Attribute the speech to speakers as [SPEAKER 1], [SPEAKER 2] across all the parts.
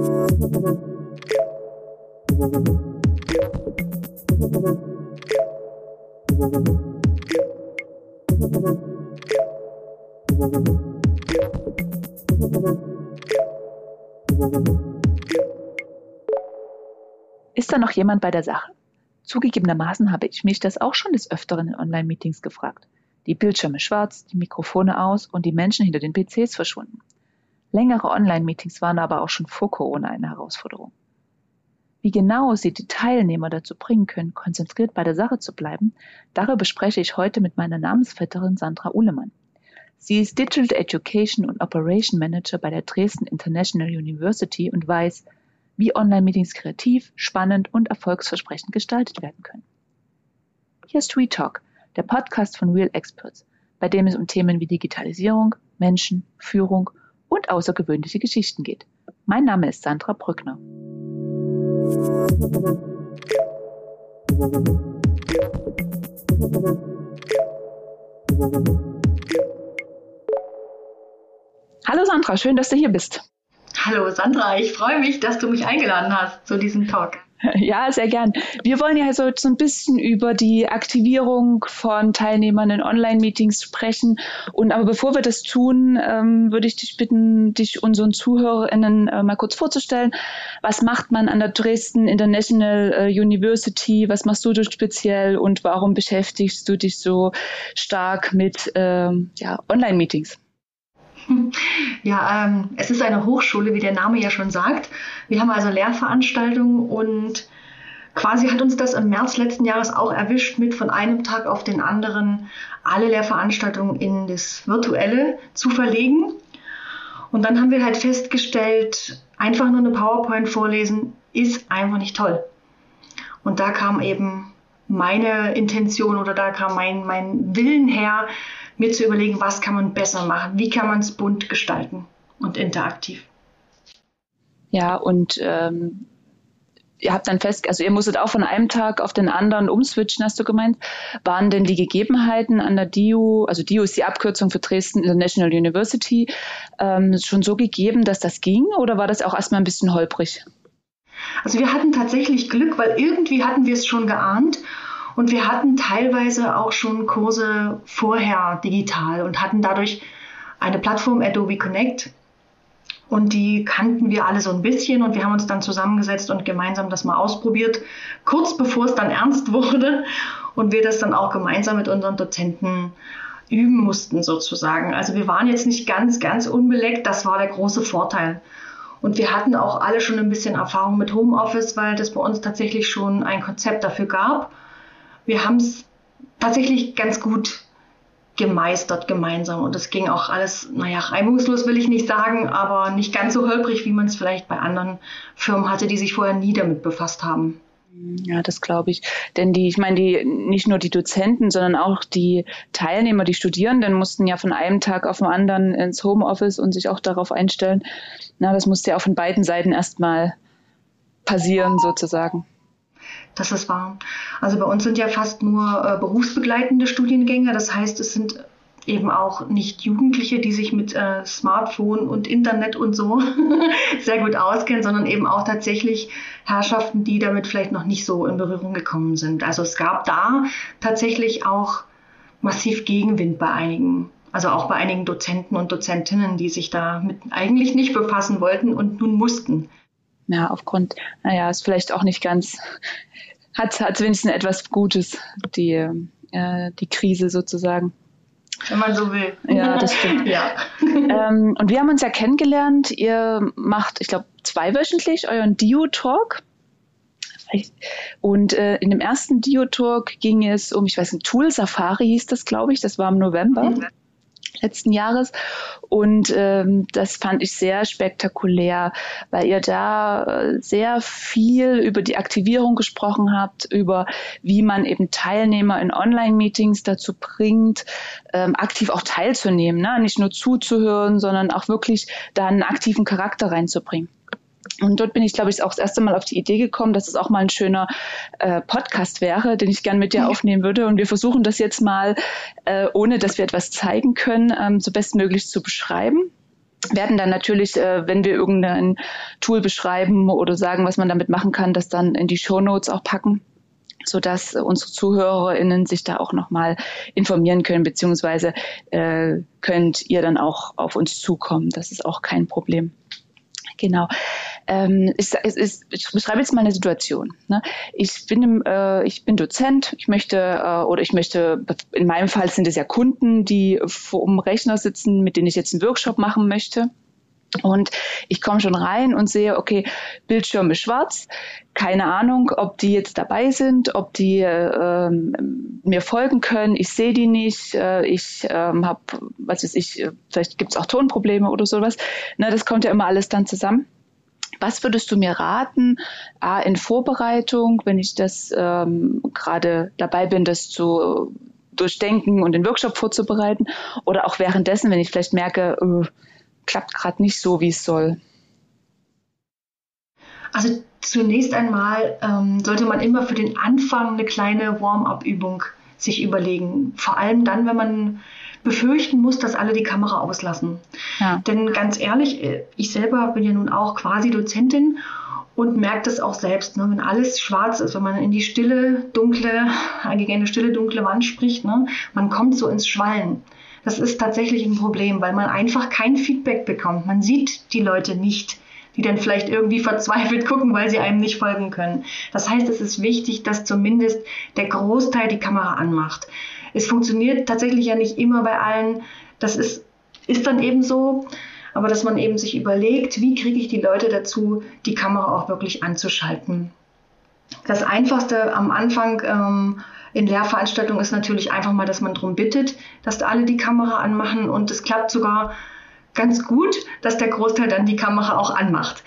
[SPEAKER 1] Ist da noch jemand bei der Sache? Zugegebenermaßen habe ich mich das auch schon des Öfteren in Online-Meetings gefragt. Die Bildschirme schwarz, die Mikrofone aus und die Menschen hinter den PCs verschwunden. Längere Online-Meetings waren aber auch schon vor Corona eine Herausforderung. Wie genau Sie die Teilnehmer dazu bringen können, konzentriert bei der Sache zu bleiben, darüber spreche ich heute mit meiner Namensvetterin Sandra Uhlemann. Sie ist Digital Education und Operation Manager bei der Dresden International University und weiß, wie Online-Meetings kreativ, spannend und erfolgsversprechend gestaltet werden können. Hier ist ReTalk, der Podcast von Real Experts, bei dem es um Themen wie Digitalisierung, Menschen, Führung und außergewöhnliche Geschichten geht. Mein Name ist Sandra Brückner. Hallo Sandra, schön, dass du hier bist.
[SPEAKER 2] Hallo Sandra, ich freue mich, dass du mich eingeladen hast zu diesem Talk.
[SPEAKER 1] Ja, sehr gern. Wir wollen ja so, so ein bisschen über die Aktivierung von Teilnehmern in Online-Meetings sprechen. Und aber bevor wir das tun, ähm, würde ich dich bitten, dich unseren ZuhörerInnen äh, mal kurz vorzustellen. Was macht man an der Dresden International äh, University? Was machst du dort speziell und warum beschäftigst du dich so stark mit ähm, ja, Online-Meetings?
[SPEAKER 2] Ja, ähm, es ist eine Hochschule, wie der Name ja schon sagt. Wir haben also Lehrveranstaltungen und quasi hat uns das im März letzten Jahres auch erwischt, mit von einem Tag auf den anderen alle Lehrveranstaltungen in das Virtuelle zu verlegen. Und dann haben wir halt festgestellt, einfach nur eine PowerPoint vorlesen ist einfach nicht toll. Und da kam eben meine Intention oder da kam mein, mein Willen her, mir zu überlegen, was kann man besser machen, wie kann man es bunt gestalten und interaktiv.
[SPEAKER 1] Ja, und ähm, ihr habt dann fest, also ihr musstet auch von einem Tag auf den anderen umswitchen, hast du gemeint. Waren denn die Gegebenheiten an der DIU, also DIU ist die Abkürzung für Dresden International University, ähm, schon so gegeben, dass das ging oder war das auch erstmal ein bisschen holprig?
[SPEAKER 2] Also wir hatten tatsächlich Glück, weil irgendwie hatten wir es schon geahnt und wir hatten teilweise auch schon Kurse vorher digital und hatten dadurch eine Plattform Adobe Connect. Und die kannten wir alle so ein bisschen und wir haben uns dann zusammengesetzt und gemeinsam das mal ausprobiert, kurz bevor es dann ernst wurde und wir das dann auch gemeinsam mit unseren Dozenten üben mussten sozusagen. Also wir waren jetzt nicht ganz, ganz unbeleckt, das war der große Vorteil. Und wir hatten auch alle schon ein bisschen Erfahrung mit Homeoffice, weil das bei uns tatsächlich schon ein Konzept dafür gab wir haben es tatsächlich ganz gut gemeistert gemeinsam und es ging auch alles, naja, reibungslos will ich nicht sagen, aber nicht ganz so holprig, wie man es vielleicht bei anderen Firmen hatte, die sich vorher nie damit befasst haben.
[SPEAKER 1] Ja, das glaube ich. Denn die, ich meine, die nicht nur die Dozenten, sondern auch die Teilnehmer, die Studierenden mussten ja von einem Tag auf den anderen ins Homeoffice und sich auch darauf einstellen. Na, das musste ja auch von beiden Seiten erstmal passieren, sozusagen.
[SPEAKER 2] Das ist wahr. Also bei uns sind ja fast nur äh, berufsbegleitende Studiengänge. Das heißt, es sind eben auch nicht Jugendliche, die sich mit äh, Smartphone und Internet und so sehr gut auskennen, sondern eben auch tatsächlich Herrschaften, die damit vielleicht noch nicht so in Berührung gekommen sind. Also es gab da tatsächlich auch massiv Gegenwind bei einigen. Also auch bei einigen Dozenten und Dozentinnen, die sich damit eigentlich nicht befassen wollten und nun mussten
[SPEAKER 1] ja, aufgrund, naja, ist vielleicht auch nicht ganz, hat, hat wenigstens etwas Gutes, die, äh, die Krise sozusagen.
[SPEAKER 2] Wenn man so will.
[SPEAKER 1] Ja, das stimmt. ja. Ähm, und wir haben uns ja kennengelernt. Ihr macht, ich glaube, zweiwöchentlich euren Dio-Talk. Und äh, in dem ersten Dio-Talk ging es um, ich weiß nicht, Tool Safari hieß das, glaube ich. Das war im November. Mhm letzten Jahres. Und ähm, das fand ich sehr spektakulär, weil ihr da äh, sehr viel über die Aktivierung gesprochen habt, über wie man eben Teilnehmer in Online-Meetings dazu bringt, ähm, aktiv auch teilzunehmen, ne? nicht nur zuzuhören, sondern auch wirklich da einen aktiven Charakter reinzubringen. Und dort bin ich, glaube ich, auch das erste Mal auf die Idee gekommen, dass es auch mal ein schöner äh, Podcast wäre, den ich gern mit dir aufnehmen würde. Und wir versuchen das jetzt mal, äh, ohne dass wir etwas zeigen können, ähm, so bestmöglich zu beschreiben. werden dann natürlich, äh, wenn wir irgendein Tool beschreiben oder sagen, was man damit machen kann, das dann in die Show Notes auch packen sodass unsere ZuhörerInnen sich da auch nochmal informieren können, beziehungsweise äh, könnt ihr dann auch auf uns zukommen. Das ist auch kein Problem. Genau. Ähm, ich, ich, ich beschreibe jetzt mal eine Situation. Ne? Ich, bin, äh, ich bin Dozent, ich möchte, äh, oder ich möchte, in meinem Fall sind es ja Kunden, die vor dem Rechner sitzen, mit denen ich jetzt einen Workshop machen möchte. Und ich komme schon rein und sehe, okay, Bildschirm ist schwarz. Keine Ahnung, ob die jetzt dabei sind, ob die äh, mir folgen können. Ich sehe die nicht. Äh, ich ähm, habe, was weiß ich, vielleicht gibt es auch Tonprobleme oder sowas. Ne, das kommt ja immer alles dann zusammen. Was würdest du mir raten, A, in Vorbereitung, wenn ich das ähm, gerade dabei bin, das zu durchdenken und den Workshop vorzubereiten, oder auch währenddessen, wenn ich vielleicht merke, äh, klappt gerade nicht so, wie es soll?
[SPEAKER 2] Also zunächst einmal ähm, sollte man immer für den Anfang eine kleine Warm-up-Übung sich überlegen. Vor allem dann, wenn man befürchten muss, dass alle die Kamera auslassen. Ja. Denn ganz ehrlich, äh, ich selber bin ja nun auch quasi Dozentin und merke das auch selbst, ne, wenn alles schwarz ist, wenn man in die stille, dunkle, gegen eine stille, dunkle Wand spricht, ne, man kommt so ins Schwallen. Das ist tatsächlich ein Problem, weil man einfach kein Feedback bekommt. Man sieht die Leute nicht, die dann vielleicht irgendwie verzweifelt gucken, weil sie einem nicht folgen können. Das heißt, es ist wichtig, dass zumindest der Großteil die Kamera anmacht. Es funktioniert tatsächlich ja nicht immer bei allen. Das ist, ist dann eben so. Aber dass man eben sich überlegt, wie kriege ich die Leute dazu, die Kamera auch wirklich anzuschalten. Das Einfachste am Anfang ähm, in Lehrveranstaltungen ist natürlich einfach mal, dass man darum bittet, dass alle die Kamera anmachen und es klappt sogar ganz gut, dass der Großteil dann die Kamera auch anmacht.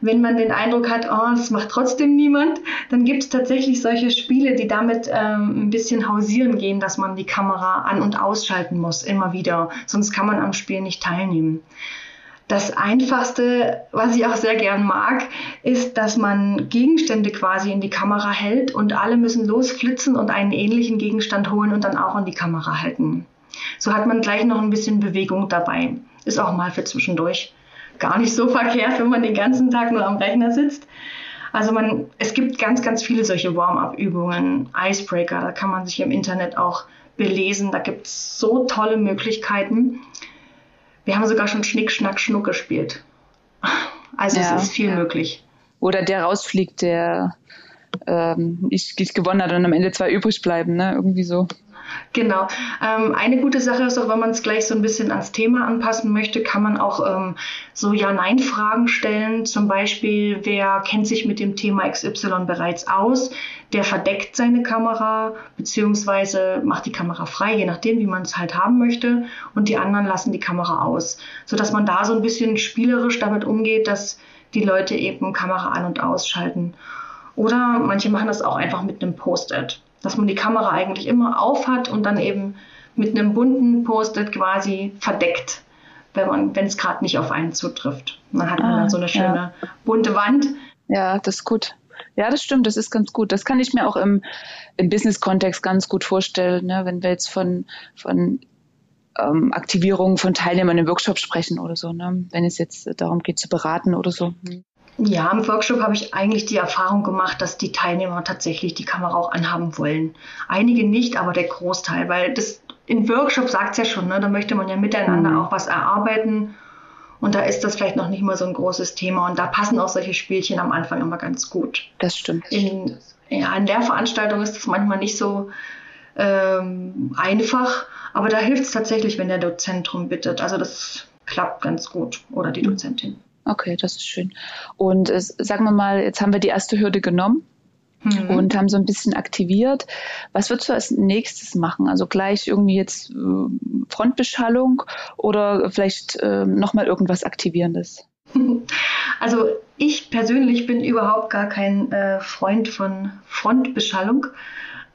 [SPEAKER 2] Wenn man den Eindruck hat, oh, das macht trotzdem niemand, dann gibt es tatsächlich solche Spiele, die damit ähm, ein bisschen hausieren gehen, dass man die Kamera an- und ausschalten muss, immer wieder. Sonst kann man am Spiel nicht teilnehmen. Das Einfachste, was ich auch sehr gern mag, ist, dass man Gegenstände quasi in die Kamera hält und alle müssen losflitzen und einen ähnlichen Gegenstand holen und dann auch in die Kamera halten. So hat man gleich noch ein bisschen Bewegung dabei. Ist auch mal für zwischendurch gar nicht so verkehrt, wenn man den ganzen Tag nur am Rechner sitzt. Also man, es gibt ganz, ganz viele solche Warm-up-Übungen, Icebreaker, da kann man sich im Internet auch belesen. Da gibt es so tolle Möglichkeiten. Wir haben sogar schon Schnick, Schnack, Schnuck gespielt. Also ja, es ist viel möglich.
[SPEAKER 1] Oder der rausfliegt, der ähm, nicht, nicht gewonnen hat und am Ende zwei übrig bleiben, ne? Irgendwie so.
[SPEAKER 2] Genau. Ähm, eine gute Sache ist auch, wenn man es gleich so ein bisschen ans Thema anpassen möchte, kann man auch ähm, so Ja-Nein-Fragen stellen. Zum Beispiel, wer kennt sich mit dem Thema XY bereits aus? Der verdeckt seine Kamera beziehungsweise macht die Kamera frei, je nachdem, wie man es halt haben möchte. Und die anderen lassen die Kamera aus, sodass man da so ein bisschen spielerisch damit umgeht, dass die Leute eben Kamera an- und ausschalten. Oder manche machen das auch einfach mit einem Post-it dass man die Kamera eigentlich immer auf hat und dann eben mit einem bunten Post-it quasi verdeckt, wenn es gerade nicht auf einen zutrifft. dann hat man ah, dann so eine schöne ja. bunte Wand.
[SPEAKER 1] Ja, das ist gut. Ja, das stimmt, das ist ganz gut. Das kann ich mir auch im, im Business-Kontext ganz gut vorstellen, ne? wenn wir jetzt von, von ähm, Aktivierung von Teilnehmern im Workshop sprechen oder so, ne? wenn es jetzt darum geht zu beraten oder so.
[SPEAKER 2] Ja, im Workshop habe ich eigentlich die Erfahrung gemacht, dass die Teilnehmer tatsächlich die Kamera auch anhaben wollen. Einige nicht, aber der Großteil, weil das in Workshop sagt es ja schon, ne, da möchte man ja miteinander mhm. auch was erarbeiten. Und da ist das vielleicht noch nicht mal so ein großes Thema. Und da passen auch solche Spielchen am Anfang immer ganz gut.
[SPEAKER 1] Das stimmt.
[SPEAKER 2] In, ja, in der Veranstaltung ist das manchmal nicht so ähm, einfach, aber da hilft es tatsächlich, wenn der Dozent drum bittet. Also das klappt ganz gut oder die mhm. Dozentin.
[SPEAKER 1] Okay, das ist schön. Und äh, sagen wir mal, jetzt haben wir die erste Hürde genommen. Mhm. Und haben so ein bisschen aktiviert. Was würdest du als nächstes machen? Also gleich irgendwie jetzt äh, Frontbeschallung oder vielleicht äh, nochmal irgendwas Aktivierendes?
[SPEAKER 2] Also ich persönlich bin überhaupt gar kein äh, Freund von Frontbeschallung.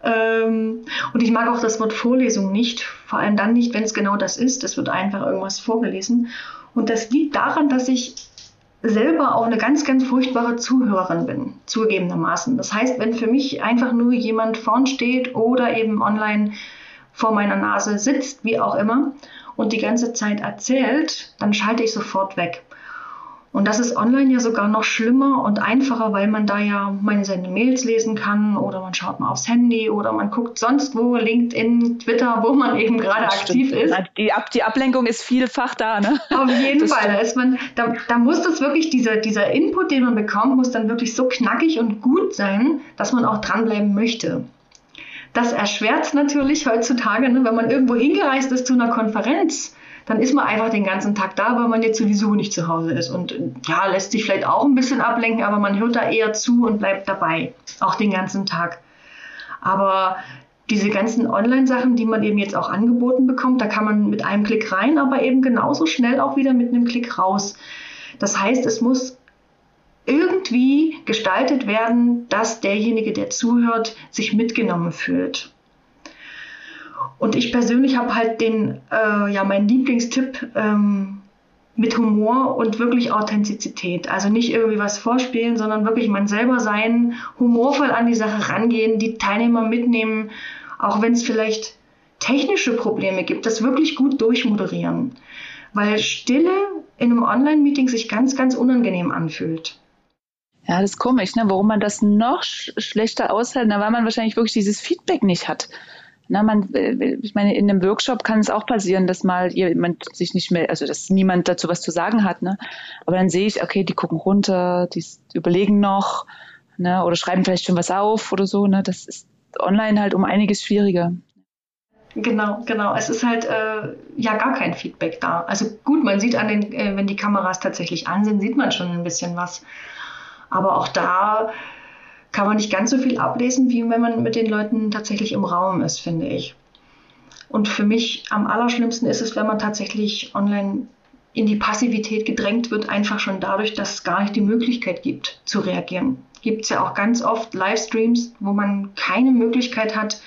[SPEAKER 2] Ähm, und ich mag auch das Wort Vorlesung nicht, vor allem dann nicht, wenn es genau das ist. Es wird einfach irgendwas vorgelesen. Und das liegt daran, dass ich selber auch eine ganz, ganz furchtbare Zuhörerin bin, zugegebenermaßen. Das heißt, wenn für mich einfach nur jemand vorn steht oder eben online vor meiner Nase sitzt, wie auch immer, und die ganze Zeit erzählt, dann schalte ich sofort weg. Und das ist online ja sogar noch schlimmer und einfacher, weil man da ja meine seine Mails lesen kann oder man schaut mal aufs Handy oder man guckt sonst wo, LinkedIn, Twitter, wo man eben gerade aktiv ist.
[SPEAKER 1] Die, Ab die Ablenkung ist vielfach da, ne?
[SPEAKER 2] Auf jeden das Fall. Da, ist man, da, da muss das wirklich, dieser, dieser Input, den man bekommt, muss dann wirklich so knackig und gut sein, dass man auch dranbleiben möchte. Das erschwert es natürlich heutzutage, ne, wenn man irgendwo hingereist ist zu einer Konferenz dann ist man einfach den ganzen Tag da, weil man jetzt sowieso nicht zu Hause ist. Und ja, lässt sich vielleicht auch ein bisschen ablenken, aber man hört da eher zu und bleibt dabei, auch den ganzen Tag. Aber diese ganzen Online-Sachen, die man eben jetzt auch angeboten bekommt, da kann man mit einem Klick rein, aber eben genauso schnell auch wieder mit einem Klick raus. Das heißt, es muss irgendwie gestaltet werden, dass derjenige, der zuhört, sich mitgenommen fühlt. Und ich persönlich habe halt den, äh, ja, meinen Lieblingstipp ähm, mit Humor und wirklich Authentizität. Also nicht irgendwie was vorspielen, sondern wirklich man selber sein, humorvoll an die Sache rangehen, die Teilnehmer mitnehmen, auch wenn es vielleicht technische Probleme gibt, das wirklich gut durchmoderieren. Weil Stille in einem Online-Meeting sich ganz, ganz unangenehm anfühlt.
[SPEAKER 1] Ja, das ist komisch, ne? warum man das noch sch schlechter aushält, weil man wahrscheinlich wirklich dieses Feedback nicht hat. Na, man, äh, ich meine, in einem Workshop kann es auch passieren, dass mal jemand sich nicht mehr, also dass niemand dazu was zu sagen hat. Ne? Aber dann sehe ich, okay, die gucken runter, die überlegen noch, ne? oder schreiben vielleicht schon was auf oder so. Ne? Das ist online halt um einiges schwieriger.
[SPEAKER 2] Genau, genau. Es ist halt äh, ja gar kein Feedback da. Also gut, man sieht an den, äh, wenn die Kameras tatsächlich an sind, sieht man schon ein bisschen was. Aber auch da kann man nicht ganz so viel ablesen, wie wenn man mit den Leuten tatsächlich im Raum ist, finde ich. Und für mich am allerschlimmsten ist es, wenn man tatsächlich online in die Passivität gedrängt wird, einfach schon dadurch, dass es gar nicht die Möglichkeit gibt zu reagieren. Gibt es ja auch ganz oft Livestreams, wo man keine Möglichkeit hat,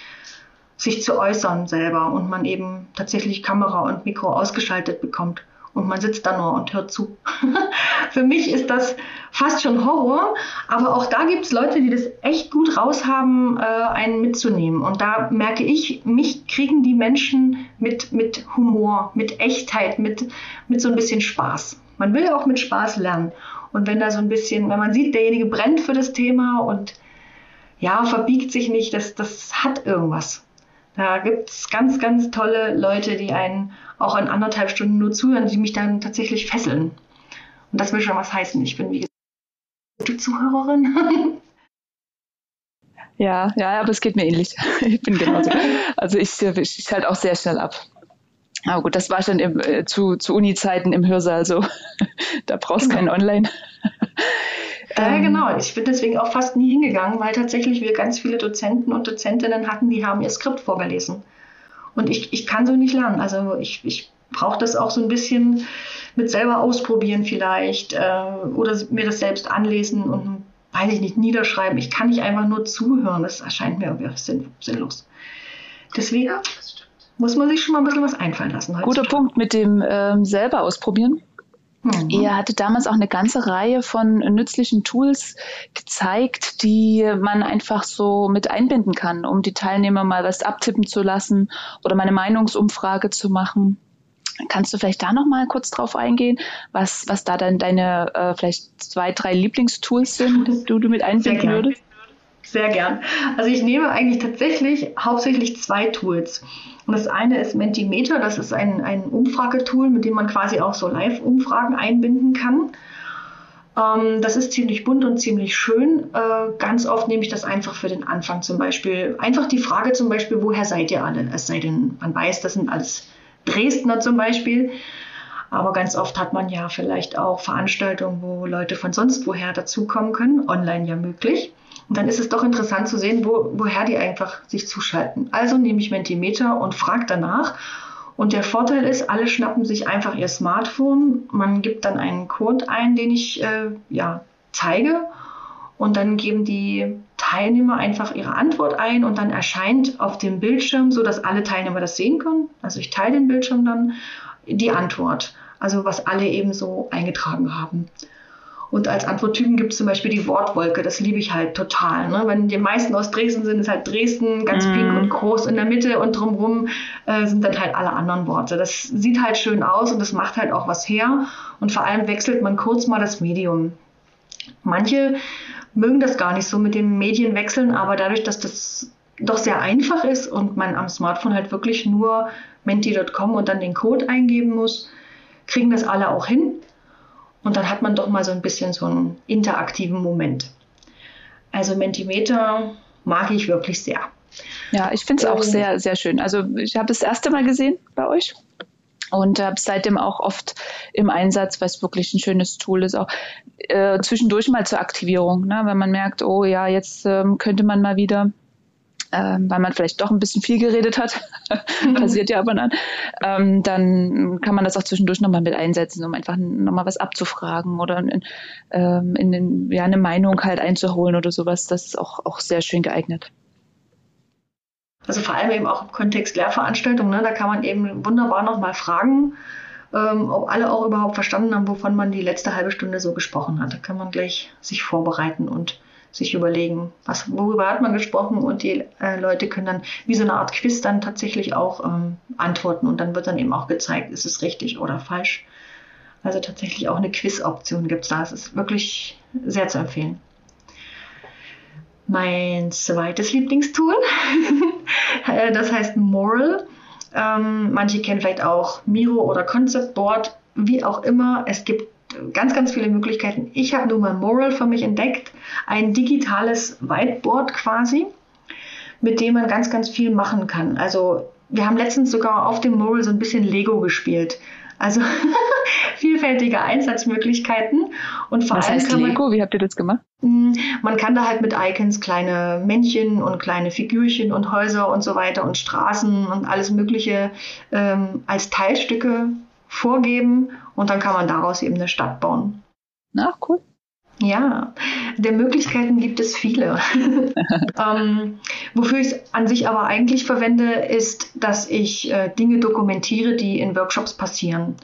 [SPEAKER 2] sich zu äußern selber und man eben tatsächlich Kamera und Mikro ausgeschaltet bekommt und man sitzt da nur und hört zu. Für mich ist das fast schon Horror, aber auch da gibt es Leute, die das echt gut raushaben, äh, einen mitzunehmen. Und da merke ich, mich kriegen die Menschen mit, mit Humor, mit Echtheit, mit, mit so ein bisschen Spaß. Man will ja auch mit Spaß lernen. Und wenn da so ein bisschen, wenn man sieht, derjenige brennt für das Thema und ja, verbiegt sich nicht, das, das hat irgendwas. Da gibt es ganz, ganz tolle Leute, die einen auch in anderthalb Stunden nur zuhören, die mich dann tatsächlich fesseln. Und das will schon was heißen. Ich bin wie gesagt gute Zuhörerin.
[SPEAKER 1] Ja, ja, aber es geht mir ähnlich. Ich bin genauso. Also ich, ich, ich halte auch sehr schnell ab. Aber gut, das war schon im, äh, zu, zu Uni-Zeiten im Hörsaal so. da brauchst du genau. kein Online.
[SPEAKER 2] Ja, ähm, genau. Ich bin deswegen auch fast nie hingegangen, weil tatsächlich wir ganz viele Dozenten und Dozentinnen hatten, die haben ihr Skript vorgelesen. Und ich, ich kann so nicht lernen. Also ich, ich brauche das auch so ein bisschen mit selber ausprobieren vielleicht äh, oder mir das selbst anlesen und weiß ich nicht, niederschreiben. Ich kann nicht einfach nur zuhören. Das erscheint mir irgendwie sinn, sinnlos. Deswegen muss man sich schon mal ein bisschen was einfallen lassen.
[SPEAKER 1] Guter Punkt mit dem ähm, selber ausprobieren. Mhm. Ihr hattet damals auch eine ganze Reihe von nützlichen Tools gezeigt, die man einfach so mit einbinden kann, um die Teilnehmer mal was abtippen zu lassen oder mal eine Meinungsumfrage zu machen. Kannst du vielleicht da noch mal kurz drauf eingehen, was, was da dann deine äh, vielleicht zwei, drei Lieblingstools sind, die du, du mit einbinden würdest?
[SPEAKER 2] Sehr gern. Also ich nehme eigentlich tatsächlich hauptsächlich zwei Tools. Und das eine ist Mentimeter, das ist ein, ein Umfragetool, mit dem man quasi auch so Live-Umfragen einbinden kann. Ähm, das ist ziemlich bunt und ziemlich schön. Äh, ganz oft nehme ich das einfach für den Anfang zum Beispiel. Einfach die Frage zum Beispiel, woher seid ihr alle? Es sei denn, man weiß, das sind alles Dresdner zum Beispiel. Aber ganz oft hat man ja vielleicht auch Veranstaltungen, wo Leute von sonst woher dazukommen können, online ja möglich. Und dann ist es doch interessant zu sehen, wo, woher die einfach sich zuschalten. Also nehme ich Mentimeter und frage danach. Und der Vorteil ist, alle schnappen sich einfach ihr Smartphone. Man gibt dann einen Code ein, den ich äh, ja, zeige. Und dann geben die Teilnehmer einfach ihre Antwort ein und dann erscheint auf dem Bildschirm, so dass alle Teilnehmer das sehen können. Also ich teile den Bildschirm dann die Antwort. Also was alle eben so eingetragen haben. Und als Antworttypen gibt es zum Beispiel die Wortwolke. Das liebe ich halt total. Ne? Wenn die meisten aus Dresden sind, ist halt Dresden ganz mm. pink und groß in der Mitte und drumherum äh, sind dann halt alle anderen Worte. Das sieht halt schön aus und das macht halt auch was her. Und vor allem wechselt man kurz mal das Medium. Manche mögen das gar nicht so mit dem Medienwechseln, aber dadurch, dass das doch sehr einfach ist und man am Smartphone halt wirklich nur menti.com und dann den Code eingeben muss, kriegen das alle auch hin. Und dann hat man doch mal so ein bisschen so einen interaktiven Moment. Also Mentimeter mag ich wirklich sehr.
[SPEAKER 1] Ja, ich finde es auch sehr, sehr schön. Also ich habe das erste Mal gesehen bei euch und habe seitdem auch oft im Einsatz, weil es wirklich ein schönes Tool ist, auch äh, zwischendurch mal zur Aktivierung, ne? wenn man merkt, oh ja, jetzt ähm, könnte man mal wieder ähm, weil man vielleicht doch ein bisschen viel geredet hat, passiert ja ab und an, ähm, dann kann man das auch zwischendurch nochmal mit einsetzen, um einfach nochmal was abzufragen oder in, ähm, in den, ja, eine Meinung halt einzuholen oder sowas. Das ist auch, auch sehr schön geeignet.
[SPEAKER 2] Also vor allem eben auch im Kontext Lehrveranstaltungen, ne, da kann man eben wunderbar nochmal fragen, ähm, ob alle auch überhaupt verstanden haben, wovon man die letzte halbe Stunde so gesprochen hat. Da kann man gleich sich vorbereiten und sich überlegen, was, worüber hat man gesprochen und die äh, Leute können dann wie so eine Art Quiz dann tatsächlich auch ähm, antworten und dann wird dann eben auch gezeigt, ist es richtig oder falsch. Also tatsächlich auch eine Quiz-Option gibt es da. Es ist wirklich sehr zu empfehlen. Mein zweites Lieblingstool, äh, das heißt Moral. Ähm, manche kennen vielleicht auch Miro oder Concept Board, wie auch immer. Es gibt ganz, ganz viele Möglichkeiten. Ich habe nun mal Moral für mich entdeckt, ein digitales Whiteboard quasi, mit dem man ganz, ganz viel machen kann. Also wir haben letztens sogar auf dem Moral so ein bisschen Lego gespielt. Also vielfältige Einsatzmöglichkeiten
[SPEAKER 1] und vor Was allem heißt kann man, Lego? Wie habt ihr das gemacht?
[SPEAKER 2] Hm, man kann da halt mit Icons kleine Männchen und kleine Figürchen und Häuser und so weiter und Straßen und alles Mögliche ähm, als Teilstücke vorgeben und dann kann man daraus eben eine Stadt bauen.
[SPEAKER 1] Ach, cool.
[SPEAKER 2] Ja, der Möglichkeiten gibt es viele. ähm, wofür ich es an sich aber eigentlich verwende, ist, dass ich äh, Dinge dokumentiere, die in Workshops passieren.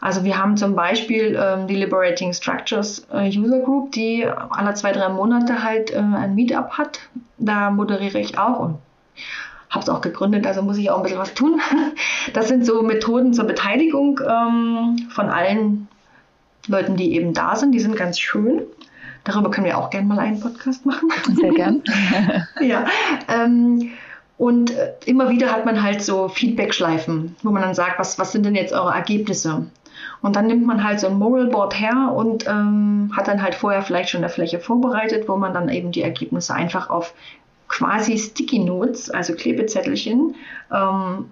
[SPEAKER 2] Also wir haben zum Beispiel ähm, die Liberating Structures äh, User Group, die alle zwei, drei Monate halt äh, ein Meetup hat. Da moderiere ich auch und habe es auch gegründet, also muss ich auch ein bisschen was tun. Das sind so Methoden zur Beteiligung ähm, von allen Leuten, die eben da sind. Die sind ganz schön. Darüber können wir auch gerne mal einen Podcast machen.
[SPEAKER 1] Sehr gern.
[SPEAKER 2] ja. Ähm, und äh, immer wieder hat man halt so Feedback-Schleifen, wo man dann sagt, was, was sind denn jetzt eure Ergebnisse? Und dann nimmt man halt so ein Moral Board her und ähm, hat dann halt vorher vielleicht schon eine Fläche vorbereitet, wo man dann eben die Ergebnisse einfach auf quasi Sticky Notes, also Klebezettelchen, ähm,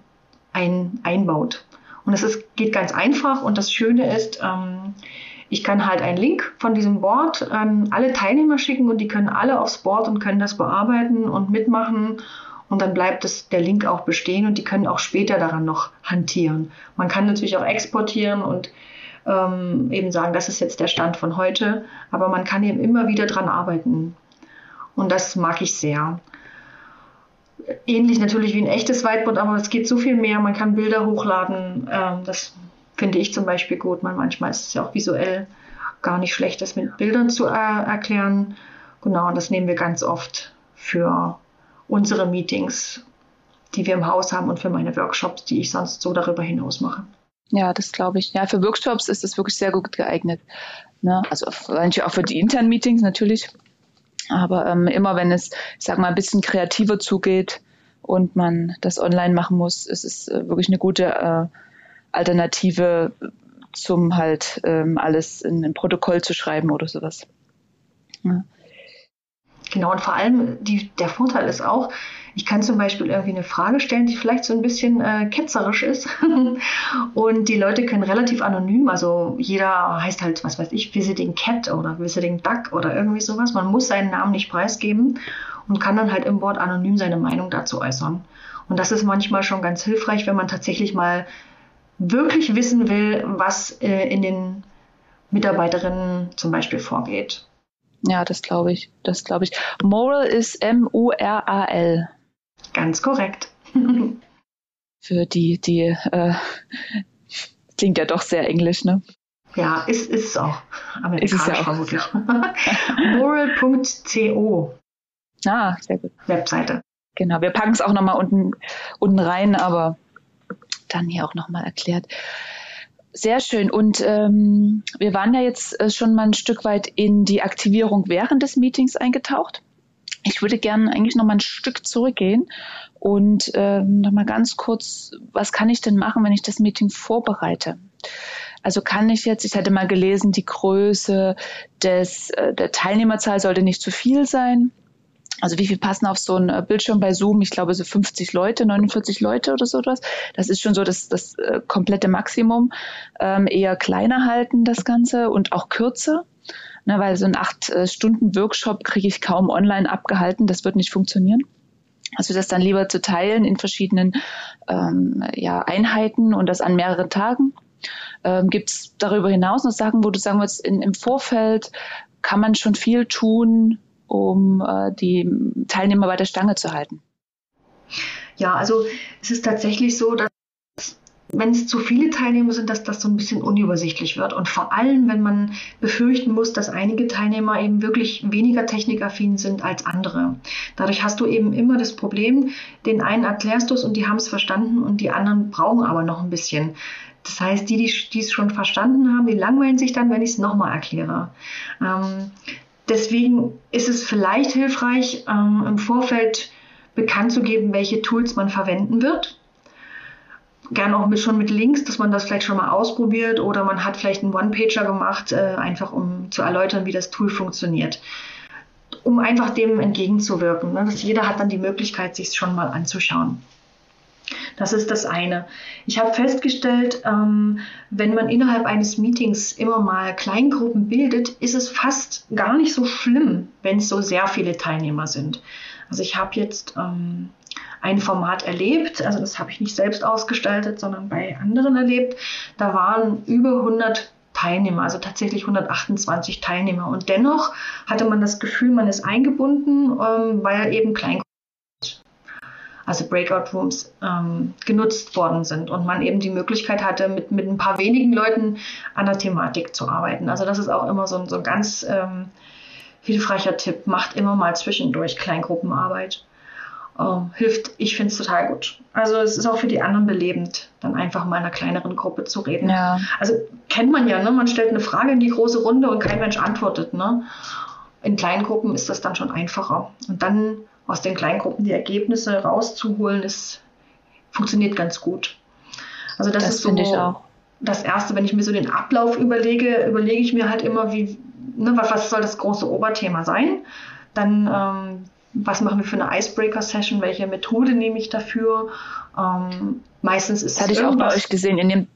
[SPEAKER 2] ein, einbaut. Und das ist, geht ganz einfach und das Schöne ist, ähm, ich kann halt einen Link von diesem Board an alle Teilnehmer schicken und die können alle aufs Board und können das bearbeiten und mitmachen. Und dann bleibt das, der Link auch bestehen und die können auch später daran noch hantieren. Man kann natürlich auch exportieren und ähm, eben sagen, das ist jetzt der Stand von heute, aber man kann eben immer wieder dran arbeiten. Und das mag ich sehr. Ähnlich natürlich wie ein echtes Whiteboard, aber es geht so viel mehr. Man kann Bilder hochladen. Ähm, das finde ich zum Beispiel gut. Man, manchmal ist es ja auch visuell gar nicht schlecht, das mit Bildern zu äh, erklären. Genau, und das nehmen wir ganz oft für unsere Meetings, die wir im Haus haben und für meine Workshops, die ich sonst so darüber hinaus mache.
[SPEAKER 1] Ja, das glaube ich. Ja, für Workshops ist das wirklich sehr gut geeignet. Ne? Also auch für die internen Meetings natürlich. Aber ähm, immer wenn es, ich sag mal, ein bisschen kreativer zugeht und man das online machen muss, ist es äh, wirklich eine gute äh, Alternative zum halt ähm, alles in ein Protokoll zu schreiben oder sowas.
[SPEAKER 2] Ja. Genau, und vor allem die, der Vorteil ist auch, ich kann zum Beispiel irgendwie eine Frage stellen, die vielleicht so ein bisschen äh, ketzerisch ist. und die Leute können relativ anonym, also jeder heißt halt, was weiß ich, Visiting Cat oder Visiting Duck oder irgendwie sowas. Man muss seinen Namen nicht preisgeben und kann dann halt im Board anonym seine Meinung dazu äußern. Und das ist manchmal schon ganz hilfreich, wenn man tatsächlich mal wirklich wissen will, was äh, in den Mitarbeiterinnen zum Beispiel vorgeht.
[SPEAKER 1] Ja, das glaube ich. Das glaube ich. Moral ist M-U-R-A-L.
[SPEAKER 2] Ganz korrekt.
[SPEAKER 1] Für die, die äh, klingt ja doch sehr englisch, ne?
[SPEAKER 2] Ja, ist, ist es auch. Amerikanisch
[SPEAKER 1] ist es ja auch.
[SPEAKER 2] vermutlich. Moral.co.
[SPEAKER 1] Ah, sehr gut.
[SPEAKER 2] Webseite.
[SPEAKER 1] Genau, wir packen es auch nochmal unten, unten rein, aber dann hier auch nochmal erklärt. Sehr schön. Und ähm, wir waren ja jetzt äh, schon mal ein Stück weit in die Aktivierung während des Meetings eingetaucht. Ich würde gerne eigentlich noch mal ein Stück zurückgehen und ähm, noch mal ganz kurz, was kann ich denn machen, wenn ich das Meeting vorbereite? Also kann ich jetzt, ich hatte mal gelesen, die Größe des, äh, der Teilnehmerzahl sollte nicht zu viel sein. Also wie viel passen auf so einen äh, Bildschirm bei Zoom? Ich glaube so 50 Leute, 49 Leute oder so etwas. Das ist schon so das, das äh, komplette Maximum. Ähm, eher kleiner halten das Ganze und auch kürzer. Ne, weil so ein acht äh, Stunden Workshop kriege ich kaum online abgehalten. Das wird nicht funktionieren. Also das dann lieber zu teilen in verschiedenen ähm, ja, Einheiten und das an mehreren Tagen. Ähm, Gibt es darüber hinaus noch Sachen, wo du sagen würdest, in, im Vorfeld kann man schon viel tun, um äh, die Teilnehmer bei der Stange zu halten?
[SPEAKER 2] Ja, also es ist tatsächlich so, dass wenn es zu viele Teilnehmer sind, dass das so ein bisschen unübersichtlich wird. Und vor allem, wenn man befürchten muss, dass einige Teilnehmer eben wirklich weniger technikaffin sind als andere. Dadurch hast du eben immer das Problem, den einen erklärst du es und die haben es verstanden und die anderen brauchen aber noch ein bisschen. Das heißt, die, die es schon verstanden haben, die langweilen sich dann, wenn ich es nochmal erkläre. Ähm, deswegen ist es vielleicht hilfreich, ähm, im Vorfeld bekannt zu geben, welche Tools man verwenden wird gerne auch mit, schon mit Links, dass man das vielleicht schon mal ausprobiert oder man hat vielleicht einen One-Pager gemacht, äh, einfach um zu erläutern, wie das Tool funktioniert. Um einfach dem entgegenzuwirken. Ne? Dass jeder hat dann die Möglichkeit, sich schon mal anzuschauen. Das ist das eine. Ich habe festgestellt, ähm, wenn man innerhalb eines Meetings immer mal Kleingruppen bildet, ist es fast gar nicht so schlimm, wenn es so sehr viele Teilnehmer sind. Also ich habe jetzt ähm, ein Format erlebt. Also das habe ich nicht selbst ausgestaltet, sondern bei anderen erlebt. Da waren über 100 Teilnehmer, also tatsächlich 128 Teilnehmer. Und dennoch hatte man das Gefühl, man ist eingebunden, ähm, weil eben Kleingruppen, also Breakout Rooms, ähm, genutzt worden sind und man eben die Möglichkeit hatte, mit, mit ein paar wenigen Leuten an der Thematik zu arbeiten. Also das ist auch immer so ein, so ein ganz ähm, hilfreicher Tipp. Macht immer mal zwischendurch Kleingruppenarbeit ähm, hilft, ich finde es total gut. Also es ist auch für die anderen belebend, dann einfach mal in einer kleineren Gruppe zu reden. Ja. Also kennt man ja, ne? man stellt eine Frage in die große Runde und kein Mensch antwortet. Ne? In kleinen Gruppen ist das dann schon einfacher. Und dann aus den kleinen Gruppen die Ergebnisse rauszuholen, ist, funktioniert ganz gut. Also das, das ist so das Erste, wenn ich mir so den Ablauf überlege, überlege ich mir halt immer, wie, ne, was soll das große Oberthema sein? Dann ähm, was machen wir für eine Icebreaker-Session, welche Methode nehme ich dafür. Ähm, meistens ist
[SPEAKER 1] das hatte ich auch bei euch gesehen. Ihr nehmt,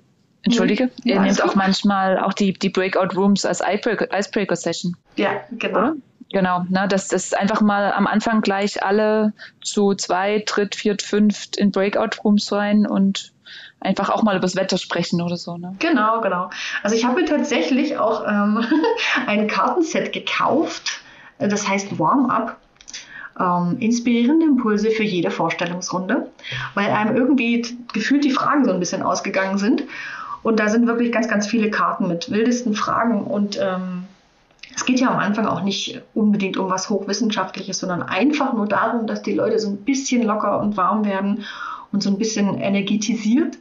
[SPEAKER 1] entschuldige, hm, ihr nehmt auch manchmal auch die, die Breakout-Rooms als Icebreaker-Session.
[SPEAKER 2] Ja, genau. Oder?
[SPEAKER 1] Genau, ne, dass das einfach mal am Anfang gleich alle zu zwei, dritt, viert, fünft in Breakout-Rooms rein und einfach auch mal über das Wetter sprechen oder so. Ne?
[SPEAKER 2] Genau, genau. Also ich habe mir tatsächlich auch ähm, ein Kartenset gekauft, das heißt Warm-Up ähm, inspirierende Impulse für jede Vorstellungsrunde, weil einem irgendwie gefühlt die Fragen so ein bisschen ausgegangen sind. Und da sind wirklich ganz, ganz viele Karten mit wildesten Fragen. Und ähm, es geht ja am Anfang auch nicht unbedingt um was Hochwissenschaftliches, sondern einfach nur darum, dass die Leute so ein bisschen locker und warm werden und so ein bisschen energetisiert.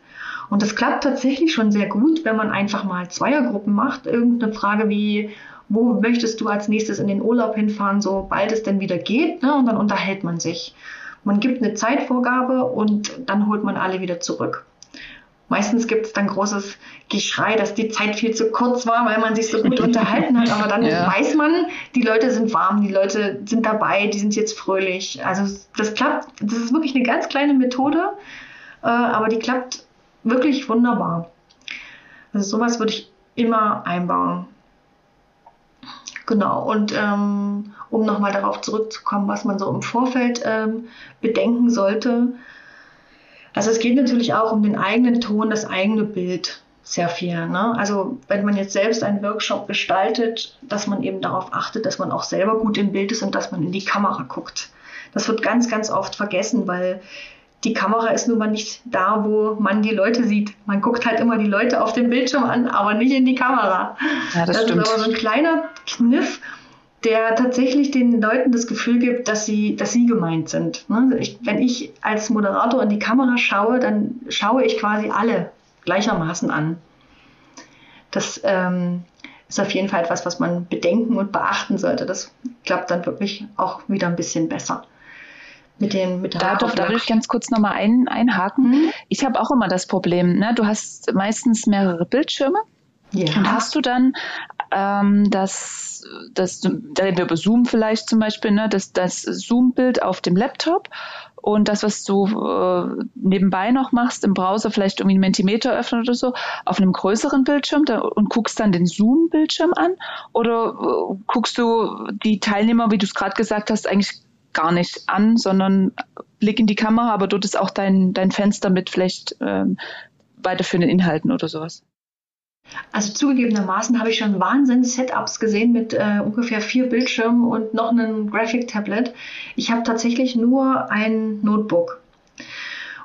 [SPEAKER 2] Und das klappt tatsächlich schon sehr gut, wenn man einfach mal Zweiergruppen macht. Irgendeine Frage wie, wo möchtest du als nächstes in den Urlaub hinfahren, sobald es denn wieder geht. Ne? Und dann unterhält man sich. Man gibt eine Zeitvorgabe und dann holt man alle wieder zurück. Meistens gibt es dann großes Geschrei, dass die Zeit viel zu kurz war, weil man sich so gut unterhalten hat. Aber dann ja. weiß man, die Leute sind warm, die Leute sind dabei, die sind jetzt fröhlich. Also das klappt. Das ist wirklich eine ganz kleine Methode, äh, aber die klappt wirklich wunderbar. Also sowas würde ich immer einbauen. Genau, und ähm, um nochmal darauf zurückzukommen, was man so im Vorfeld ähm, bedenken sollte. Also es geht natürlich auch um den eigenen Ton, das eigene Bild sehr viel. Ne? Also wenn man jetzt selbst einen Workshop gestaltet, dass man eben darauf achtet, dass man auch selber gut im Bild ist und dass man in die Kamera guckt. Das wird ganz, ganz oft vergessen, weil die Kamera ist nun mal nicht da, wo man die Leute sieht. Man guckt halt immer die Leute auf dem Bildschirm an, aber nicht in die Kamera. Ja, das, das ist aber so ein kleiner Kniff, der tatsächlich den Leuten das Gefühl gibt, dass sie, dass sie gemeint sind. Ne? Ich, wenn ich als Moderator in die Kamera schaue, dann schaue ich quasi alle gleichermaßen an. Das ähm, ist auf jeden Fall etwas, was man bedenken und beachten sollte. Das klappt dann wirklich auch wieder ein bisschen besser.
[SPEAKER 1] Mit dem, mit der da, doch, da will ich ganz kurz nochmal ein, einhaken. Mhm. Ich habe auch immer das Problem, ne? du hast meistens mehrere Bildschirme ja. und hast du dann ähm, das, das, da reden wir über Zoom vielleicht zum Beispiel, ne? das, das Zoom-Bild auf dem Laptop und das, was du äh, nebenbei noch machst, im Browser vielleicht irgendwie einen Mentimeter öffnen oder so, auf einem größeren Bildschirm da, und guckst dann den Zoom-Bildschirm an? Oder äh, guckst du die Teilnehmer, wie du es gerade gesagt hast, eigentlich gar nicht an, sondern Blick in die Kamera, aber dort ist auch dein, dein Fenster mit vielleicht ähm, weiterführenden Inhalten oder sowas.
[SPEAKER 2] Also zugegebenermaßen habe ich schon Wahnsinns-Setups gesehen mit äh, ungefähr vier Bildschirmen und noch einem Graphic-Tablet. Ich habe tatsächlich nur ein Notebook.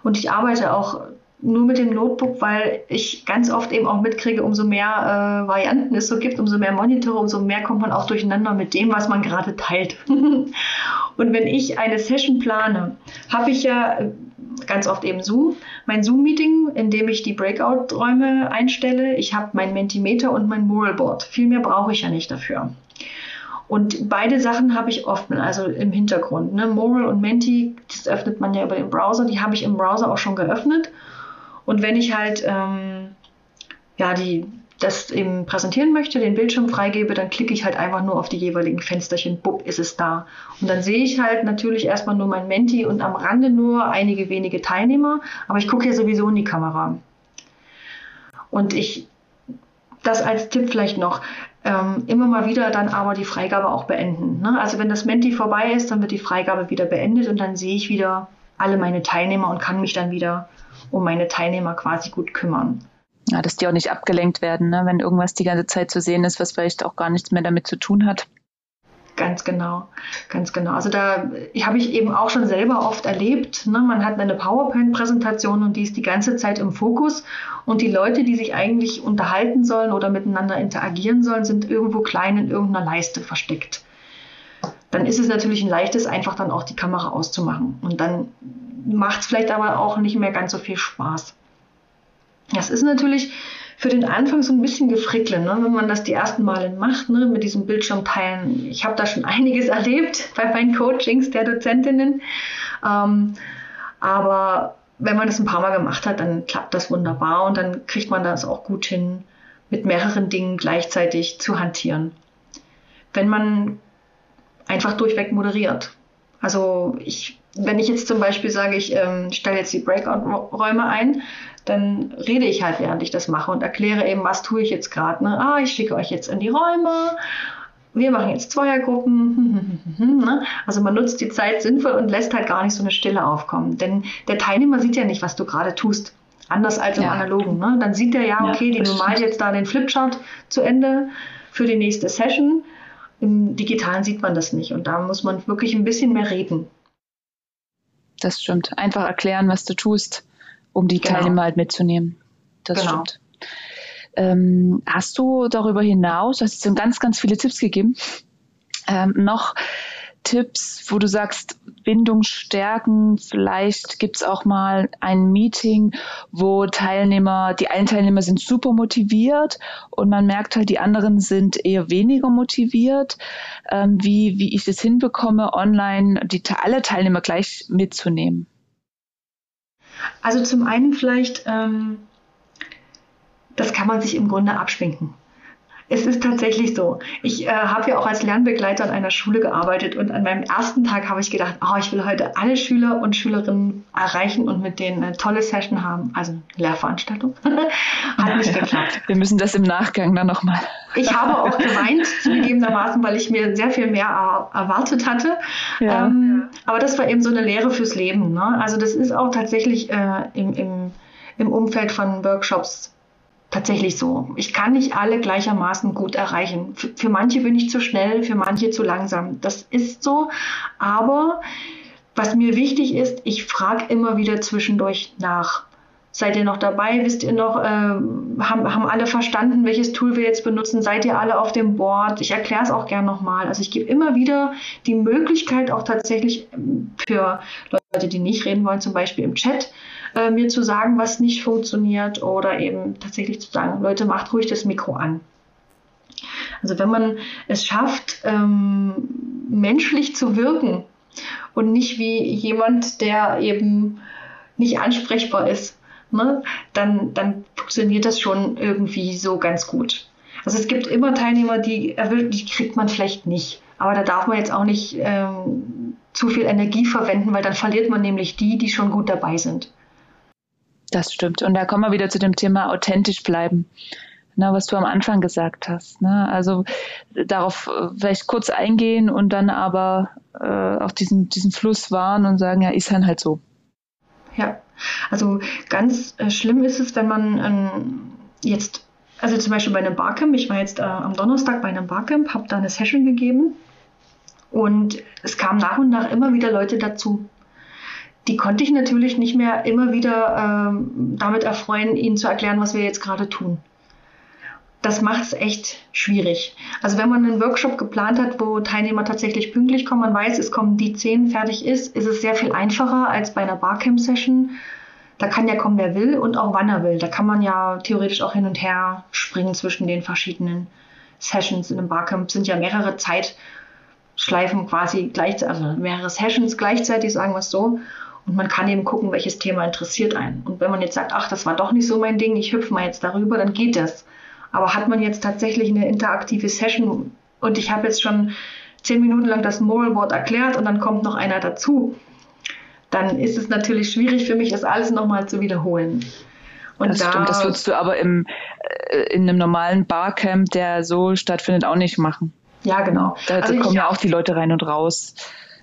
[SPEAKER 2] Und ich arbeite auch nur mit dem Notebook, weil ich ganz oft eben auch mitkriege, umso mehr äh, Varianten es so gibt, umso mehr Monitore, umso mehr kommt man auch durcheinander mit dem, was man gerade teilt. und wenn ich eine Session plane, habe ich ja ganz oft eben Zoom, mein Zoom-Meeting, in dem ich die Breakout-Räume einstelle. Ich habe mein Mentimeter und mein Muralboard. Viel mehr brauche ich ja nicht dafür. Und beide Sachen habe ich offen, also im Hintergrund. Ne? Moral und Menti, das öffnet man ja über den Browser, die habe ich im Browser auch schon geöffnet. Und wenn ich halt ähm, ja, die, das eben präsentieren möchte, den Bildschirm freigebe, dann klicke ich halt einfach nur auf die jeweiligen Fensterchen, bupp, ist es da. Und dann sehe ich halt natürlich erstmal nur mein Menti und am Rande nur einige wenige Teilnehmer, aber ich gucke ja sowieso in die Kamera. Und ich, das als Tipp vielleicht noch, ähm, immer mal wieder dann aber die Freigabe auch beenden. Ne? Also wenn das Menti vorbei ist, dann wird die Freigabe wieder beendet und dann sehe ich wieder alle meine Teilnehmer und kann mich dann wieder um meine Teilnehmer quasi gut kümmern.
[SPEAKER 1] Ja, dass die auch nicht abgelenkt werden, ne? wenn irgendwas die ganze Zeit zu sehen ist, was vielleicht auch gar nichts mehr damit zu tun hat.
[SPEAKER 2] Ganz genau, ganz genau. Also da habe ich eben auch schon selber oft erlebt. Ne? Man hat eine PowerPoint-Präsentation und die ist die ganze Zeit im Fokus und die Leute, die sich eigentlich unterhalten sollen oder miteinander interagieren sollen, sind irgendwo klein in irgendeiner Leiste versteckt. Dann ist es natürlich ein leichtes, einfach dann auch die Kamera auszumachen und dann macht es vielleicht aber auch nicht mehr ganz so viel Spaß. Das ist natürlich für den Anfang so ein bisschen gefrickle, ne? wenn man das die ersten Male macht, ne? mit diesem Bildschirmteilen. Ich habe da schon einiges erlebt bei meinen Coachings der Dozentinnen. Ähm, aber wenn man das ein paar Mal gemacht hat, dann klappt das wunderbar und dann kriegt man das auch gut hin, mit mehreren Dingen gleichzeitig zu hantieren. Wenn man einfach durchweg moderiert. Also ich wenn ich jetzt zum Beispiel sage, ich ähm, stelle jetzt die Breakout-Räume ein, dann rede ich halt, während ich das mache und erkläre eben, was tue ich jetzt gerade. Ne? Ah, ich schicke euch jetzt in die Räume. Wir machen jetzt Zweiergruppen. Ne? Also man nutzt die Zeit sinnvoll und lässt halt gar nicht so eine Stille aufkommen. Denn der Teilnehmer sieht ja nicht, was du gerade tust. Anders als im ja. Analogen. Ne? Dann sieht er ja, okay, ja, die normal jetzt da den Flipchart zu Ende für die nächste Session. Im Digitalen sieht man das nicht. Und da muss man wirklich ein bisschen mehr reden
[SPEAKER 1] das stimmt. Einfach erklären, was du tust, um die genau. Teilnehmer halt mitzunehmen. Das genau. stimmt. Ähm, hast du darüber hinaus, du hast jetzt ganz, ganz viele Tipps gegeben, ähm, noch Tipps, wo du sagst, Bindung stärken, vielleicht gibt es auch mal ein Meeting, wo Teilnehmer, die einen Teilnehmer sind super motiviert und man merkt halt, die anderen sind eher weniger motiviert, ähm, wie, wie ich das hinbekomme, online die, alle Teilnehmer gleich mitzunehmen.
[SPEAKER 2] Also zum einen vielleicht, ähm, das kann man sich im Grunde abschminken. Es ist tatsächlich so. Ich äh, habe ja auch als Lernbegleiter an einer Schule gearbeitet und an meinem ersten Tag habe ich gedacht, oh, ich will heute alle Schüler und Schülerinnen erreichen und mit denen eine tolle Session haben, also Lehrveranstaltung.
[SPEAKER 1] Hat nicht geklappt. Wir müssen das im Nachgang dann nochmal.
[SPEAKER 2] Ich habe auch geweint, zugegebenermaßen, weil ich mir sehr viel mehr erwartet hatte. Ja. Ähm, aber das war eben so eine Lehre fürs Leben. Ne? Also das ist auch tatsächlich äh, im, im, im Umfeld von Workshops tatsächlich so. Ich kann nicht alle gleichermaßen gut erreichen. Für, für, manche bin ich zu schnell, für manche zu langsam. Das ist so, aber was mir wichtig ist, ich frage immer wieder zwischendurch nach. Seid ihr noch dabei? Wisst ihr noch, äh, haben, haben alle verstanden, welches Tool wir jetzt benutzen? Seid ihr alle auf dem Board? Ich erkläre es auch gern nochmal. Also ich gebe immer wieder die Möglichkeit, auch tatsächlich ähm, für Leute, die nicht reden wollen, zum Beispiel im Chat, äh, mir zu sagen, was nicht funktioniert oder eben tatsächlich zu sagen, Leute, macht ruhig das Mikro an. Also wenn man es schafft, ähm, menschlich zu wirken und nicht wie jemand, der eben nicht ansprechbar ist, ne, dann, dann funktioniert das schon irgendwie so ganz gut. Also es gibt immer Teilnehmer, die, die kriegt man vielleicht nicht. Aber da darf man jetzt auch nicht ähm, zu viel Energie verwenden, weil dann verliert man nämlich die, die schon gut dabei sind.
[SPEAKER 1] Das stimmt. Und da kommen wir wieder zu dem Thema authentisch bleiben. Na, was du am Anfang gesagt hast. Ne? Also darauf äh, vielleicht kurz eingehen und dann aber äh, auf diesen, diesen Fluss wahren und sagen, ja, ist dann halt so.
[SPEAKER 2] Ja, also ganz äh, schlimm ist es, wenn man ähm, jetzt, also zum Beispiel bei einem Barcamp, ich war jetzt äh, am Donnerstag bei einem Barcamp, habe da eine Session gegeben und es kamen nach und nach immer wieder Leute dazu. Die konnte ich natürlich nicht mehr immer wieder ähm, damit erfreuen, ihnen zu erklären, was wir jetzt gerade tun das macht es echt schwierig. Also wenn man einen Workshop geplant hat, wo Teilnehmer tatsächlich pünktlich kommen, man weiß, es kommen die zehn, fertig ist, ist es sehr viel einfacher als bei einer Barcamp-Session. Da kann ja kommen, wer will und auch wann er will. Da kann man ja theoretisch auch hin und her springen zwischen den verschiedenen Sessions. In einem Barcamp sind ja mehrere Zeitschleifen quasi gleichzeitig, also mehrere Sessions gleichzeitig, sagen wir es so. Und man kann eben gucken, welches Thema interessiert einen. Und wenn man jetzt sagt, ach, das war doch nicht so mein Ding, ich hüpfe mal jetzt darüber, dann geht das. Aber hat man jetzt tatsächlich eine interaktive Session und ich habe jetzt schon zehn Minuten lang das Moral Board erklärt und dann kommt noch einer dazu, dann ist es natürlich schwierig für mich, das alles nochmal zu wiederholen.
[SPEAKER 1] Und das da, stimmt, das würdest du aber im, äh, in einem normalen Barcamp, der so stattfindet, auch nicht machen.
[SPEAKER 2] Ja, genau.
[SPEAKER 1] Da, also kommen ich, ja auch die Leute rein und raus.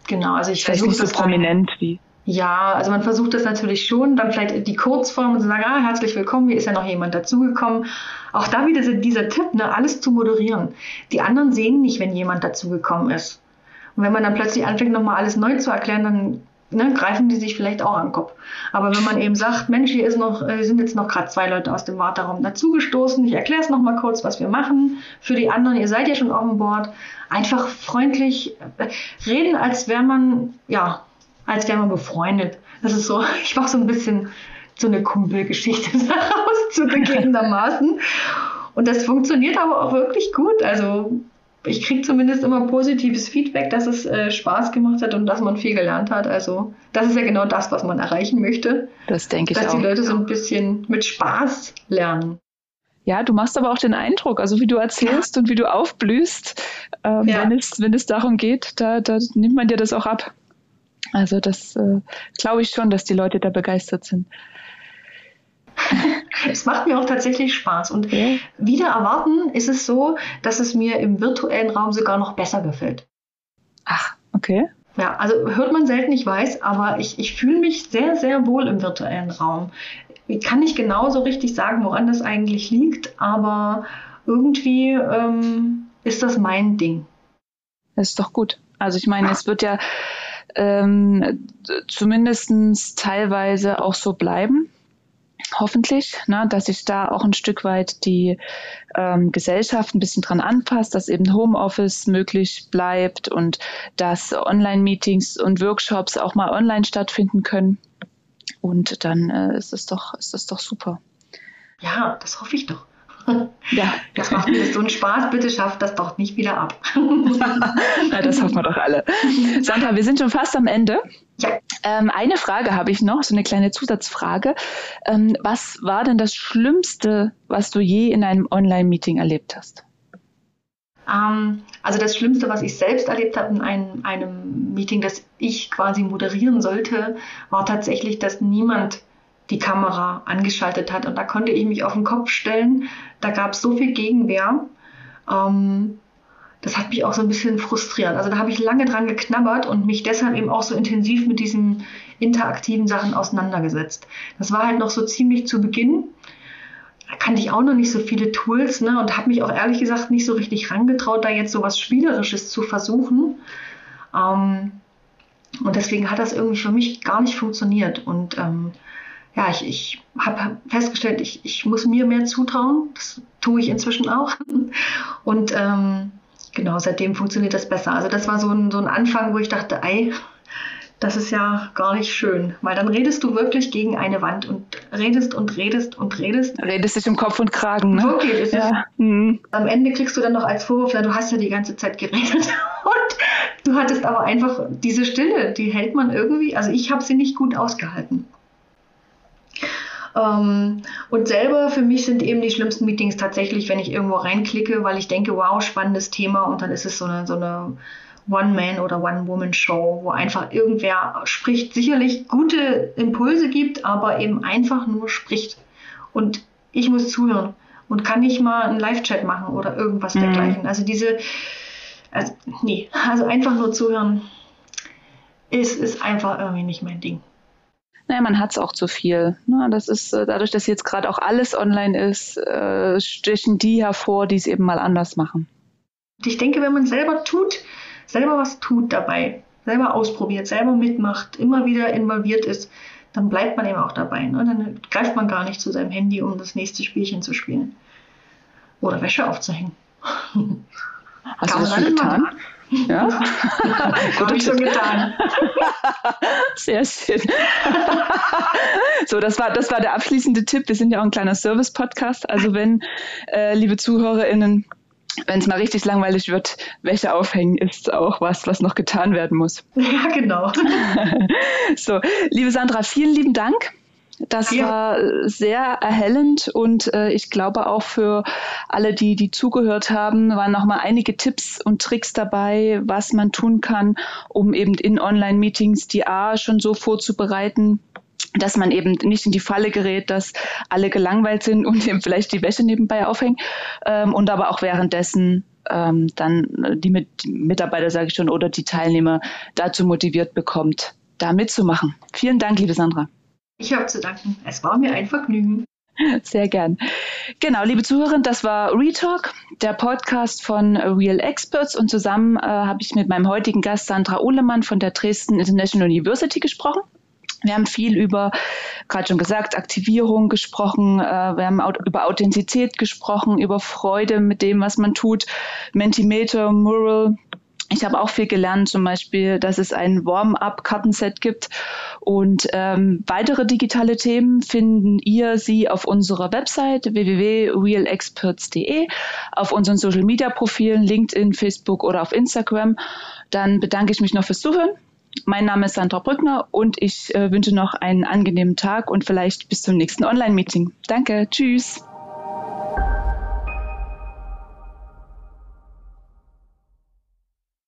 [SPEAKER 2] Genau, also ich
[SPEAKER 1] versuche nicht so prominent wie.
[SPEAKER 2] Ja, also man versucht das natürlich schon, dann vielleicht die Kurzform und sagen, ah, herzlich willkommen, hier ist ja noch jemand dazugekommen. Auch da wieder dieser Tipp, ne, alles zu moderieren. Die anderen sehen nicht, wenn jemand dazugekommen ist. Und wenn man dann plötzlich anfängt, nochmal alles neu zu erklären, dann ne, greifen die sich vielleicht auch an den Kopf. Aber wenn man eben sagt, Mensch, hier ist noch, sind jetzt noch gerade zwei Leute aus dem Warteraum dazugestoßen, ich erkläre es nochmal kurz, was wir machen. Für die anderen, ihr seid ja schon auf dem Board. Einfach freundlich äh, reden, als wäre man, ja, als wäre man befreundet. Das ist so, ich mache so ein bisschen so eine Kumpelgeschichte daraus zugegebenermaßen. Und das funktioniert aber auch wirklich gut. Also ich kriege zumindest immer positives Feedback, dass es äh, Spaß gemacht hat und dass man viel gelernt hat. Also das ist ja genau das, was man erreichen möchte.
[SPEAKER 1] Das denke ich
[SPEAKER 2] dass
[SPEAKER 1] auch.
[SPEAKER 2] Dass die Leute so ein bisschen mit Spaß lernen.
[SPEAKER 1] Ja, du machst aber auch den Eindruck, also wie du erzählst ja. und wie du aufblühst, ähm, ja. wenn, es, wenn es darum geht, da, da nimmt man dir das auch ab. Also das äh, glaube ich schon, dass die Leute da begeistert sind.
[SPEAKER 2] Es macht mir auch tatsächlich Spaß. Und ja. wieder erwarten ist es so, dass es mir im virtuellen Raum sogar noch besser gefällt.
[SPEAKER 1] Ach, okay.
[SPEAKER 2] Ja, also hört man selten, ich weiß, aber ich, ich fühle mich sehr, sehr wohl im virtuellen Raum. Ich kann nicht genau so richtig sagen, woran das eigentlich liegt, aber irgendwie ähm, ist das mein Ding.
[SPEAKER 1] Das ist doch gut. Also ich meine, es wird ja ähm, zumindest teilweise auch so bleiben. Hoffentlich, ne, dass sich da auch ein Stück weit die ähm, Gesellschaft ein bisschen dran anpasst, dass eben Homeoffice möglich bleibt und dass Online-Meetings und Workshops auch mal online stattfinden können. Und dann äh, ist es doch, ist es doch super.
[SPEAKER 2] Ja, das hoffe ich doch. Ja. Das macht mir so einen Spaß. Bitte schafft das doch nicht wieder ab.
[SPEAKER 1] Na, das hoffen wir doch alle. Sandra, wir sind schon fast am Ende. Ja. Ähm, eine Frage habe ich noch, so eine kleine Zusatzfrage. Ähm, was war denn das Schlimmste, was du je in einem Online-Meeting erlebt hast?
[SPEAKER 2] Ähm, also das Schlimmste, was ich selbst erlebt habe in einem, einem Meeting, das ich quasi moderieren sollte, war tatsächlich, dass niemand die Kamera angeschaltet hat. Und da konnte ich mich auf den Kopf stellen. Da gab es so viel Gegenwehr. Ähm, das hat mich auch so ein bisschen frustriert. Also da habe ich lange dran geknabbert und mich deshalb eben auch so intensiv mit diesen interaktiven Sachen auseinandergesetzt. Das war halt noch so ziemlich zu Beginn. Da kannte ich auch noch nicht so viele Tools ne, und habe mich auch ehrlich gesagt nicht so richtig rangetraut, da jetzt so was Spielerisches zu versuchen. Ähm, Und deswegen hat das irgendwie für mich gar nicht funktioniert. Und ähm, ja, ich, ich habe festgestellt, ich, ich muss mir mehr zutrauen. Das tue ich inzwischen auch. Und ähm, genau, seitdem funktioniert das besser. Also das war so ein, so ein Anfang, wo ich dachte, ei, das ist ja gar nicht schön, weil dann redest du wirklich gegen eine Wand und redest und redest und redest.
[SPEAKER 1] Redest dich um Kopf und Kragen, ne?
[SPEAKER 2] Wirklich, ist ja. Mhm. Am Ende kriegst du dann noch als Vorwurf, na, du hast ja die ganze Zeit geredet und du hattest aber einfach diese Stille, die hält man irgendwie, also ich habe sie nicht gut ausgehalten. Ähm, und selber für mich sind eben die schlimmsten Meetings tatsächlich, wenn ich irgendwo reinklicke, weil ich denke, wow, spannendes Thema und dann ist es so eine, so eine One-Man- oder One-Woman-Show, wo einfach irgendwer spricht, sicherlich gute Impulse gibt, aber eben einfach nur spricht. Und ich muss zuhören und kann nicht mal einen Live-Chat machen oder irgendwas mhm. dergleichen. Also diese, also, nee, also einfach nur zuhören ist, ist einfach irgendwie nicht mein Ding.
[SPEAKER 1] Naja, man hat es auch zu viel. Ne? Das ist äh, dadurch, dass jetzt gerade auch alles online ist, äh, stechen die hervor, die es eben mal anders machen.
[SPEAKER 2] Ich denke, wenn man selber tut, selber was tut dabei, selber ausprobiert, selber mitmacht, immer wieder involviert ist, dann bleibt man eben auch dabei. Ne? Dann greift man gar nicht zu seinem Handy, um das nächste Spielchen zu spielen. Oder Wäsche aufzuhängen.
[SPEAKER 1] Hast Kann du das schon getan? Ja?
[SPEAKER 2] Habe ich schon getan.
[SPEAKER 1] Sehr schön. so, das war, das war der abschließende Tipp. Wir sind ja auch ein kleiner Service-Podcast. Also wenn, äh, liebe ZuhörerInnen, wenn es mal richtig langweilig wird, Wäsche aufhängen ist auch was, was noch getan werden muss.
[SPEAKER 2] Ja, genau.
[SPEAKER 1] so, liebe Sandra, vielen lieben Dank. Das ja. war sehr erhellend und äh, ich glaube auch für alle, die, die zugehört haben, waren nochmal einige Tipps und Tricks dabei, was man tun kann, um eben in Online-Meetings die A schon so vorzubereiten, dass man eben nicht in die Falle gerät, dass alle gelangweilt sind und eben vielleicht die Wäsche nebenbei aufhängen ähm, und aber auch währenddessen ähm, dann die, Mit Mitarbeiter, sage ich schon, oder die Teilnehmer dazu motiviert bekommt, da mitzumachen. Vielen Dank, liebe Sandra.
[SPEAKER 2] Ich habe zu danken. Es war mir ein Vergnügen.
[SPEAKER 1] Sehr gern. Genau, liebe Zuhörerinnen, das war Retalk, der Podcast von Real Experts und zusammen äh, habe ich mit meinem heutigen Gast Sandra Ohlemann von der Dresden International University gesprochen. Wir haben viel über, gerade schon gesagt, Aktivierung gesprochen, äh, wir haben über Authentizität gesprochen, über Freude mit dem, was man tut, Mentimeter, Mural. Ich habe auch viel gelernt, zum Beispiel, dass es ein Warm-up-Kartenset gibt. Und ähm, weitere digitale Themen finden ihr sie auf unserer Website www.realexperts.de, auf unseren Social-Media-Profilen, LinkedIn, Facebook oder auf Instagram. Dann bedanke ich mich noch fürs Zuhören mein Name ist Sandra Brückner und ich äh, wünsche noch einen angenehmen Tag und vielleicht bis zum nächsten Online-Meeting. Danke, tschüss.